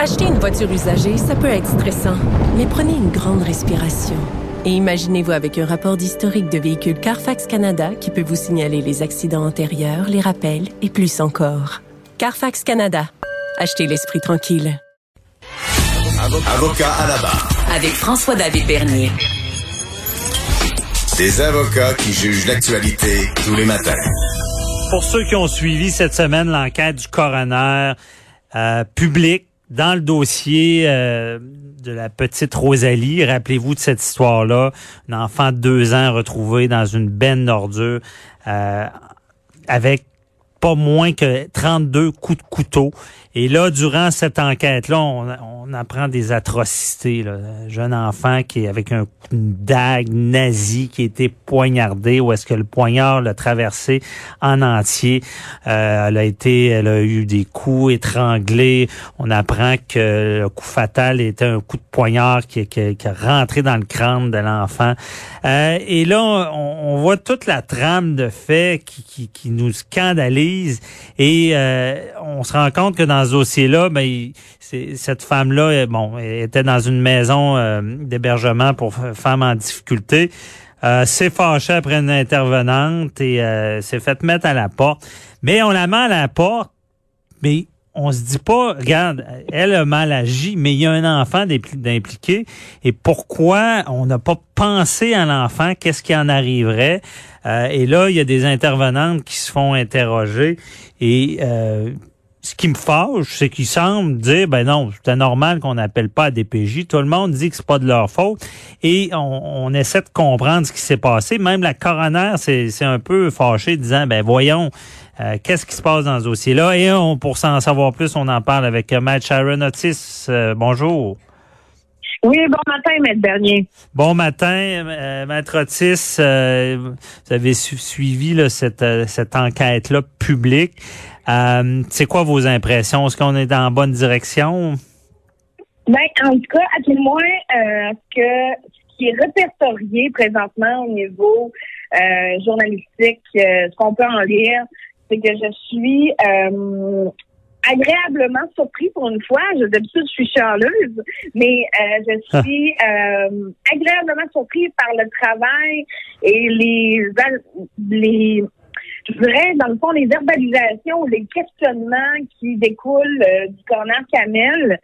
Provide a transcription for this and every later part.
Acheter une voiture usagée, ça peut être stressant, mais prenez une grande respiration. Et imaginez-vous avec un rapport d'historique de véhicule Carfax Canada qui peut vous signaler les accidents antérieurs, les rappels et plus encore. Carfax Canada. Achetez l'esprit tranquille. Avocat à la barre. Avec François-David Bernier. Des avocats qui jugent l'actualité tous les matins. Pour ceux qui ont suivi cette semaine l'enquête du coroner euh, public dans le dossier euh, de la petite Rosalie, rappelez-vous de cette histoire-là, un enfant de deux ans retrouvé dans une benne d'ordures euh, avec pas moins que 32 coups de couteau. Et là, durant cette enquête-là, on, on, apprend des atrocités. Là. Un jeune enfant qui est avec un, une dague nazie qui a été poignardé, ou est-ce que le poignard l'a traversé en entier. Euh, elle a été, elle a eu des coups étranglés. On apprend que le coup fatal était un coup de poignard qui, qui, qui a rentré dans le crâne de l'enfant. Euh, et là, on, on, voit toute la trame de faits qui, qui, qui nous scandalise. Et euh, on se rend compte que dans ce dossier-là, ben, cette femme-là, bon, était dans une maison euh, d'hébergement pour femmes en difficulté. Euh, s'est fâchée après une intervenante et euh, s'est fait mettre à la porte. Mais on la met à la porte, mais on se dit pas, regarde, elle a mal agi, mais il y a un enfant d'impliqué. Et pourquoi on n'a pas pensé à l'enfant? Qu'est-ce qui en arriverait? Euh, et là, il y a des intervenantes qui se font interroger. Et euh, ce qui me fâche, c'est qu'ils semblent dire, ben non, c'est normal qu'on n'appelle pas à DPJ. Tout le monde dit que c'est pas de leur faute. Et on, on essaie de comprendre ce qui s'est passé. Même la coroner c'est un peu fâchée, disant, ben voyons, euh, qu'est-ce qui se passe dans ce dossier-là? Et on, pour s'en savoir plus, on en parle avec Matt Sharon Otis. Euh, bonjour. Oui, bon matin, Maître Bernier. Bon matin, euh, Maître Otis. Euh, vous avez su suivi là, cette, cette enquête-là publique. C'est quoi vos impressions? Est-ce qu'on est dans la bonne direction? Ben, en tout cas, à tout le moins, que ce qui est répertorié présentement au niveau journalistique, ce qu'on peut en lire, c'est que je suis euh, agréablement surpris pour une fois. Je, d'habitude, je suis charleuse, mais euh, je ah. suis euh, agréablement surpris par le travail et les, les je dirais, dans le fond, les verbalisations, les questionnements qui découlent du corner Camel,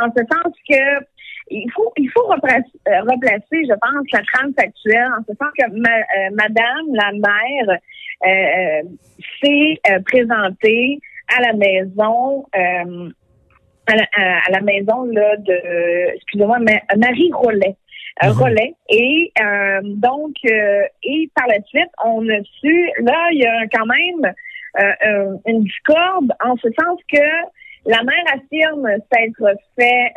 en ce sens que il faut il faut replacer, replacer, je pense, la trame actuelle, en ce sens que ma, Madame, la mère, euh, s'est euh, présenté à la maison euh, à, la, maison là de excusez-moi Marie Rollet. Rollet. Et donc, et par la suite, on a su, là, il y a quand même une discorde en ce sens que la mère affirme s'être fait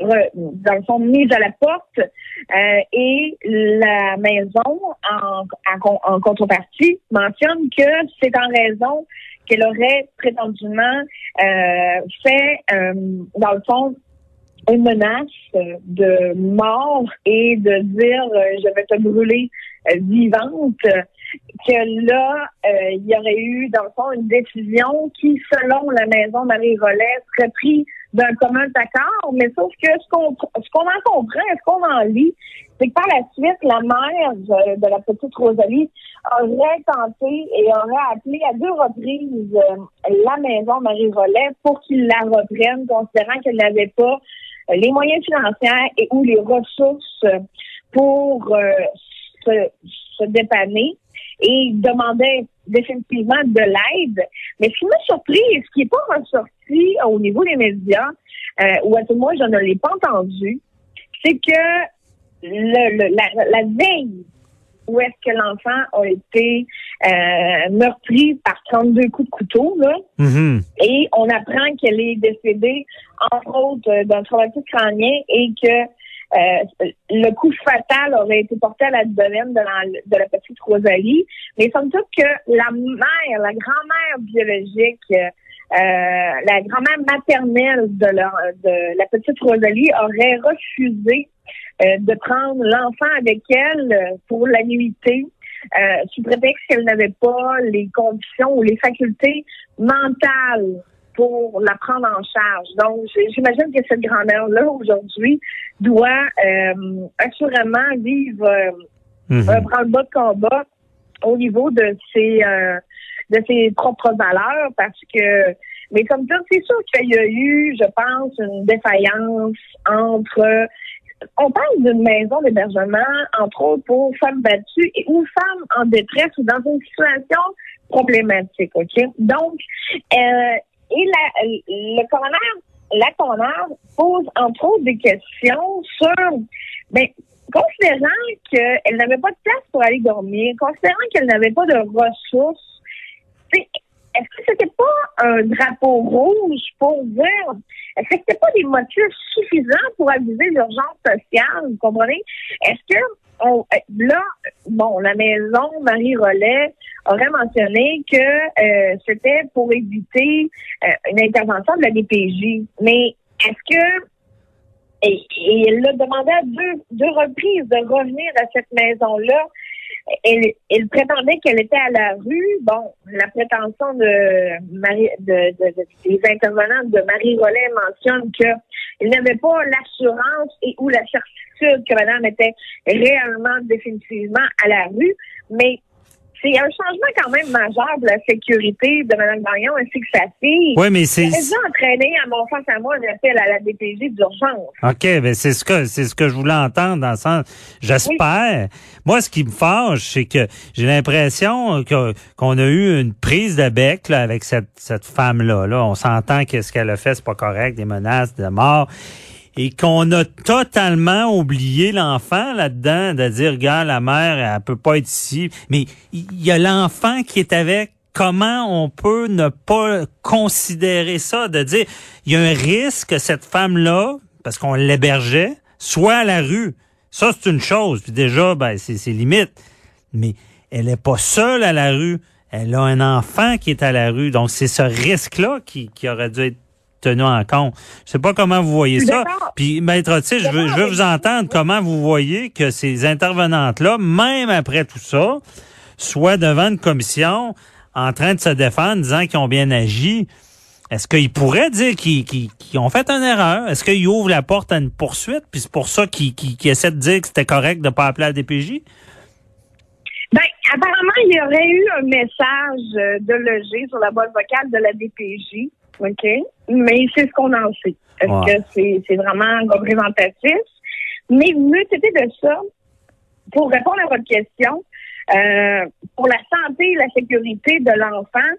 dans le fond, mise à la porte euh, et la maison, en, contrepartie, mentionne que c'est en raison qu'elle aurait prétendument euh, fait, euh, dans le fond, une menace de mort et de dire je vais te brûler vivante que là, il y aurait eu, dans le fond, une décision qui, selon la maison Marie-Rollet, serait prise d'un commun accord, mais sauf que ce qu'on ce qu'on en comprend, ce qu'on en lit, c'est que par la suite, la mère de, la petite Rosalie aurait tenté et aurait appelé à deux reprises euh, la maison Marie-Rollet pour qu'ils la reprennent, considérant qu'elle n'avait pas euh, les moyens financiers et ou les ressources pour euh, se, se dépanner et demandait définitivement de l'aide. Mais ce qui m'a surpris et ce qui n'est pas ressorti au niveau des médias, euh, ou à tout le moins je ne l'ai pas entendu, c'est que le, la, veille où est-ce que l'enfant a été euh, meurtri par 32 coups de couteau, là, mm-hmm. et on apprend qu'elle est décédée, entre autres, d'un traumatisme crânien et que euh, le coup fatal aurait été porté à la domaine de la, de la petite Rosalie. Mais somme toute que la mère, la grand-mère biologique, euh, la grand-mère maternelle de, de la petite Rosalie aurait refusé euh, de prendre l'enfant avec elle pour la nuitée. sous prétexte qu'elle n'avait pas les conditions ou les facultés mentales pour la prendre en charge. Donc, j'imagine que cette grand-mère-là, aujourd'hui, doit euh, assurément vivre euh, Mhm. un branle-bas de combat au niveau de ses euh, de ses propres valeurs parce que mais comme ça, c'est sûr qu'il y a eu, je pense, une défaillance entre on parle d'une maison d'hébergement, entre autres pour femmes battues et ou femmes en détresse ou dans une situation problématique, OK? Donc, euh, et la, le la coroner pose entre autres des questions sur, ben, considérant qu'elle n'avait pas de place pour aller dormir, considérant qu'elle n'avait pas de ressources, est-ce que c'était pas un drapeau rouge pour dire, est-ce que c'était pas des motifs suffisants pour aviser l'urgence sociale, vous comprenez? Est-ce que on, là, bon, la maison Marie Rollet aurait mentionné que euh, c'était pour éviter euh, une intervention de la DPJ. Mais est-ce que et, elle l'a demandé à deux, deux reprises de revenir à cette maison-là. Elle, elle prétendait qu'elle était à la rue. Bon, la prétention de, Marie, de, de, de des intervenants de Marie Rollet mentionne qu'il n'avait pas l'assurance et ou la certitude que madame était réellement définitivement à la rue, mais c'est un changement quand même majeur de la sécurité de Mme Gagnon ainsi que sa fille. Oui, mais c'est. A entraîné à mon face à moi un appel à la DPJ d'urgence. OK, ben c'est ce que c'est ce que je voulais entendre dans le sens. J'espère. Moi, ce qui me fâche, c'est que j'ai l'impression que qu'on a eu une prise de bec là, avec cette, cette femme-là. Là. On s'entend que ce qu'elle a fait, c'est pas correct, des menaces de mort. Et qu'on a totalement oublié l'enfant là-dedans, de dire, regarde, la mère, elle peut pas être ici. Mais il y a l'enfant qui est avec comment on peut ne pas considérer ça, de dire, il y a un risque que cette femme-là, parce qu'on l'hébergeait, soit à la rue. Ça, c'est une chose. Puis déjà, ben, c'est limite. Mais elle est pas seule à la rue. Elle a un enfant qui est à la rue. Donc, c'est ce risque-là qui, qui aurait dû être tenu en compte. Je sais pas comment vous voyez ça. Puis, Maître Otis, je veux, je veux vous entendre comment vous voyez que ces intervenantes-là, même après tout ça, soient devant une commission en train de se défendre, disant qu'ils ont bien agi. Est-ce qu'ils pourraient dire qu'ils ont fait une erreur? Est-ce qu'ils ouvrent la porte à une poursuite? Puis c'est pour ça qu'ils essaient de dire que c'était correct de ne pas appeler la DPJ? Ben, apparemment, il y aurait eu un message de loger sur la boîte vocale de la DPJ. OK? Mais c'est ce qu'on en sait. Est-ce que c'est c'est vraiment représentatif? Mais mieux c'était de ça, pour répondre à votre question, euh, pour la santé et la sécurité de l'enfant,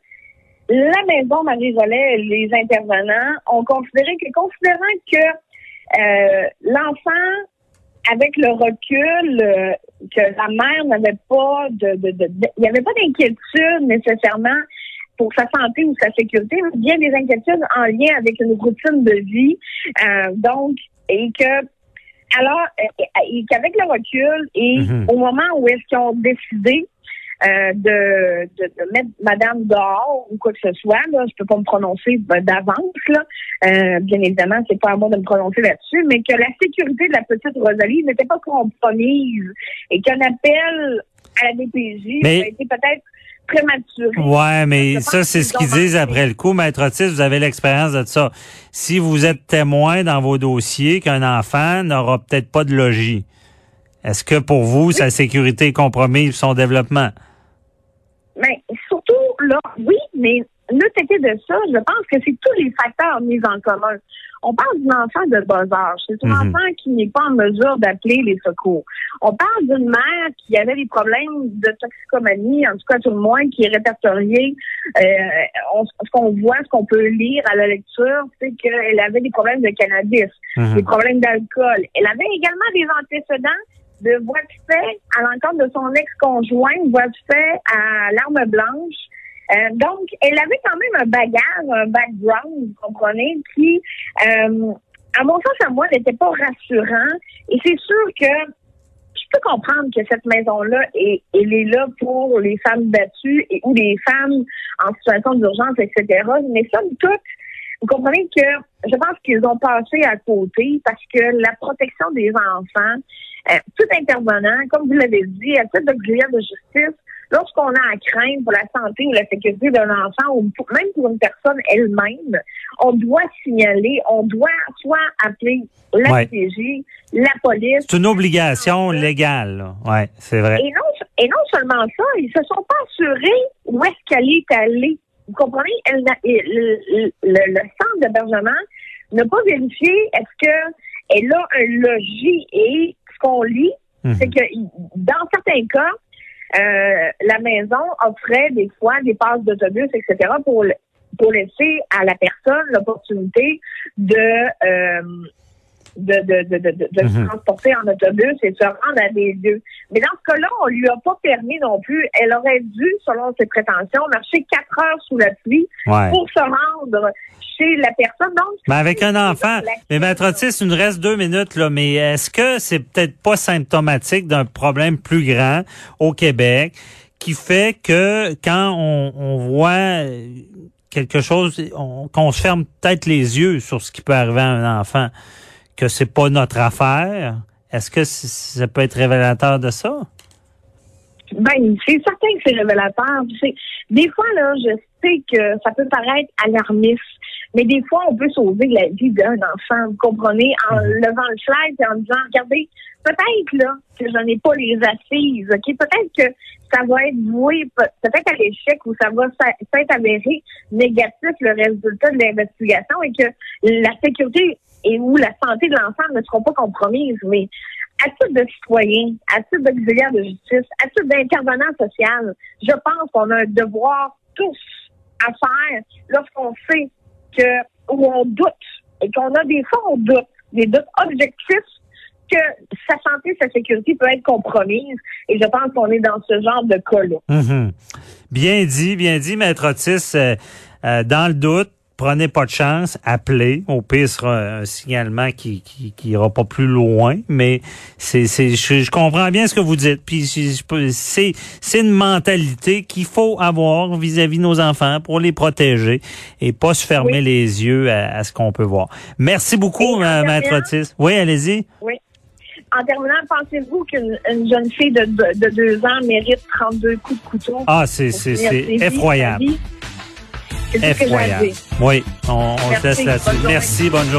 la maison Marie-Rollet et les intervenants ont considéré que, considérant que euh, l'enfant, avec le recul, euh, que la mère n'avait pas de, de, de- de- il n'y avait pas d'inquiétude nécessairement pour sa santé ou sa sécurité, bien des inquiétudes en lien avec une routine de vie. Euh, donc, et que alors, et qu'avec le recul et Mhm. au moment où est-ce qu'ils ont décidé euh, de, de, de mettre Madame dehors ou quoi que ce soit, là, je peux pas me prononcer ben, d'avance, là. Euh, bien évidemment, c'est pas à moi de me prononcer là-dessus, mais que la sécurité de la petite Rosalie n'était pas compromise et qu'un appel à la DPJ Mais- a été peut-être prématuré. Ouais, mais ça, c'est ce qu'ils disent après le coup. Maître Otis, vous avez l'expérience de ça. Si vous êtes témoin dans vos dossiers qu'un enfant n'aura peut-être pas de logis, est-ce que pour vous, sa sécurité est compromise, son développement? Mais surtout, là, oui, mais le été de ça, je pense que c'est tous les facteurs mis en commun. On parle d'un enfant de bas âge. C'est un Mhm. enfant qui n'est pas en mesure d'appeler les secours. On parle d'une mère qui avait des problèmes de toxicomanie, en tout cas tout le moins, qui est répertoriée. Euh, on- ce qu'on voit, ce qu'on peut lire à la lecture, c'est qu'elle avait des problèmes de cannabis, Mhm. des problèmes d'alcool. Elle avait également des antécédents de voies de fait à l'encontre de son ex-conjoint, voies de fait à l'arme blanche. Euh, donc, elle avait quand même un bagage, un background, vous comprenez, qui, euh, à mon sens, à moi, n'était pas rassurant. Et c'est sûr que je peux comprendre que cette maison-là, est- elle est là pour les femmes battues et ou les femmes en situation d'urgence, etc. Mais somme toute, vous comprenez que je pense qu'ils ont passé à côté parce que la protection des enfants, euh, tout intervenant, comme vous l'avez dit, à titre de justice, lorsqu'on a à craindre pour la santé ou la sécurité d'un enfant ou même pour une personne elle-même, on doit signaler, on doit soit appeler la Ouais. CG, la police. C'est une obligation légale. Ouais, c'est vrai. Et non, et non seulement ça, ils se sont pas assurés où est-ce qu'elle est allée. Vous comprenez? Elle le, le- le- le centre d'hébergement n'a pas vérifié est-ce que elle a un logis et ce qu'on lit, Mhm. c'est que dans certains cas, la maison offrait des fois des passes d'autobus, etc., pour, le- pour laisser à la personne l'opportunité de, euh, de, de, de, de, de- de se Mhm. transporter en autobus et se rendre à des lieux. Mais dans ce cas-là, on lui a pas permis non plus. Elle aurait dû, selon ses prétentions, marcher quatre heures sous la pluie Ouais. pour se rendre chez la personne. Donc, Mais avec un enfant, mais maître Otis, il nous reste deux minutes, là, mais est-ce que c'est peut-être pas symptomatique d'un problème plus grand au Québec qui fait que quand on, on voit quelque chose, on- qu'on se ferme peut-être les yeux sur ce qui peut arriver à un enfant, que c'est pas notre affaire? Est-ce que ça peut être révélateur de ça? Ben, c'est certain que c'est révélateur. Des fois, là, je sais que ça peut paraître alarmiste, mais des fois, on peut sauver la vie d'un enfant, vous comprenez, en levant le flag et en disant, regardez, peut-être là que je n'ai pas les assises, ok? Peut-être que ça va être voué, pe- peut-être à l'échec ou ça va s'être avéré négatif le résultat de l'investigation et que la sécurité et ou la santé de l'enfant ne seront pas compromises, mais à titre de citoyen, à titre d'auxiliaire de justice, à titre d'intervenant social, je pense qu'on a un devoir tous à faire lorsqu'on sait que où on doute et qu'on a des fois on doute, des doutes objectifs que sa santé, sa sécurité peut être compromise. Et je pense qu'on est dans ce genre de cas-là. Mhm. Bien dit, bien dit, Maître Otis. Euh, euh, dans le doute, prenez pas de chance, appelez. Au pire, ce sera un signalement qui, qui, qui ira pas plus loin. Mais c'est, c'est, je, je comprends bien ce que vous dites. Puis c'est, c'est une mentalité qu'il faut avoir vis-à-vis de nos enfants pour les protéger et pas se fermer Oui. les yeux à, à ce qu'on peut voir. Merci beaucoup, euh, Maître Otis. Oui, allez-y. Oui. En terminant, pensez-vous qu'une une jeune fille de, de, de deux ans mérite 32 coups de couteau? Ah, c'est, vies, effroyable. Oui, on, on se laisse là-dessus. Merci, bonne journée.